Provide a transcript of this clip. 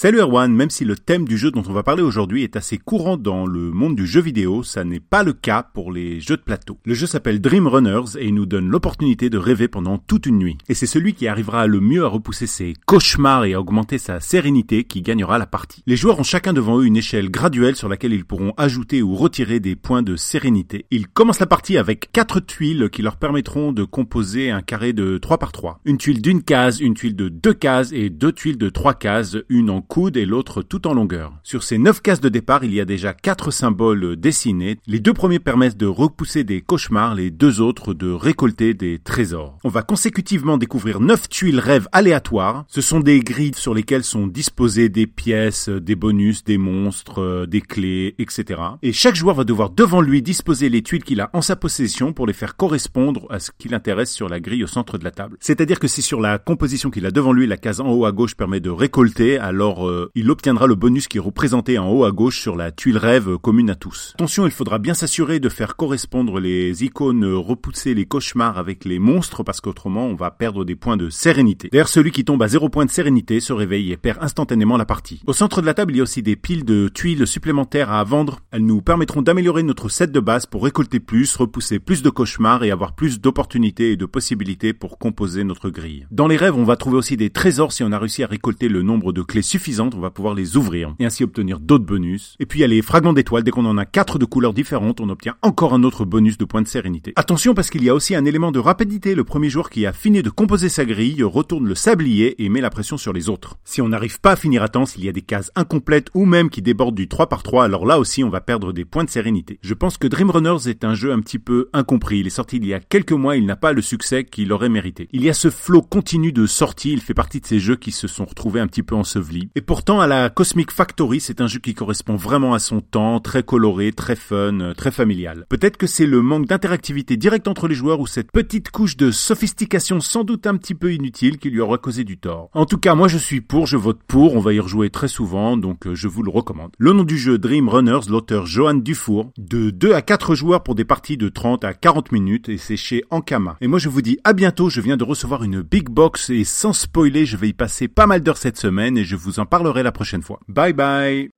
Salut Erwan, même si le thème du jeu dont on va parler aujourd'hui est assez courant dans le monde du jeu vidéo, ça n'est pas le cas pour les jeux de plateau. Le jeu s'appelle Dream Runners et il nous donne l'opportunité de rêver pendant toute une nuit. Et c'est celui qui arrivera le mieux à repousser ses cauchemars et à augmenter sa sérénité qui gagnera la partie. Les joueurs ont chacun devant eux une échelle graduelle sur laquelle ils pourront ajouter ou retirer des points de sérénité. Ils commencent la partie avec quatre tuiles qui leur permettront de composer un carré de 3 par 3. Une tuile d'une case, une tuile de deux cases et deux tuiles de trois cases, une en coude et l'autre tout en longueur. Sur ces neuf cases de départ, il y a déjà quatre symboles dessinés. Les deux premiers permettent de repousser des cauchemars, les deux autres de récolter des trésors. On va consécutivement découvrir neuf tuiles rêves aléatoires. Ce sont des grilles sur lesquelles sont disposées des pièces, des bonus, des monstres, des clés, etc. Et chaque joueur va devoir devant lui disposer les tuiles qu'il a en sa possession pour les faire correspondre à ce qui l'intéresse sur la grille au centre de la table. C'est-à-dire que si sur la composition qu'il a devant lui, la case en haut à gauche permet de récolter, alors euh, il obtiendra le bonus qui est représenté en haut à gauche sur la tuile rêve commune à tous. Attention, il faudra bien s'assurer de faire correspondre les icônes repousser les cauchemars avec les monstres parce qu'autrement on va perdre des points de sérénité. D'ailleurs, celui qui tombe à 0 points de sérénité se réveille et perd instantanément la partie. Au centre de la table, il y a aussi des piles de tuiles supplémentaires à vendre. Elles nous permettront d'améliorer notre set de base pour récolter plus, repousser plus de cauchemars et avoir plus d'opportunités et de possibilités pour composer notre grille. Dans les rêves, on va trouver aussi des trésors si on a réussi à récolter le nombre de clés suffisantes on va pouvoir les ouvrir et ainsi obtenir d'autres bonus. Et puis il y a les fragments d'étoiles, dès qu'on en a quatre de couleurs différentes, on obtient encore un autre bonus de points de sérénité. Attention parce qu'il y a aussi un élément de rapidité, le premier joueur qui a fini de composer sa grille retourne le sablier et met la pression sur les autres. Si on n'arrive pas à finir à temps, s'il y a des cases incomplètes ou même qui débordent du 3 par 3, alors là aussi on va perdre des points de sérénité. Je pense que Dream Runners est un jeu un petit peu incompris. Il est sorti il y a quelques mois, il n'a pas le succès qu'il aurait mérité. Il y a ce flot continu de sorties, il fait partie de ces jeux qui se sont retrouvés un petit peu ensevelis. Et pourtant à la Cosmic Factory, c'est un jeu qui correspond vraiment à son temps, très coloré, très fun, euh, très familial. Peut-être que c'est le manque d'interactivité directe entre les joueurs ou cette petite couche de sophistication sans doute un petit peu inutile qui lui aura causé du tort. En tout cas, moi je suis pour, je vote pour, on va y rejouer très souvent, donc euh, je vous le recommande. Le nom du jeu Dream Runners, l'auteur Johan Dufour, de 2 à 4 joueurs pour des parties de 30 à 40 minutes et c'est chez Ankama. Et moi je vous dis à bientôt, je viens de recevoir une big box et sans spoiler, je vais y passer pas mal d'heures cette semaine et je vous parlerai la prochaine fois. Bye bye.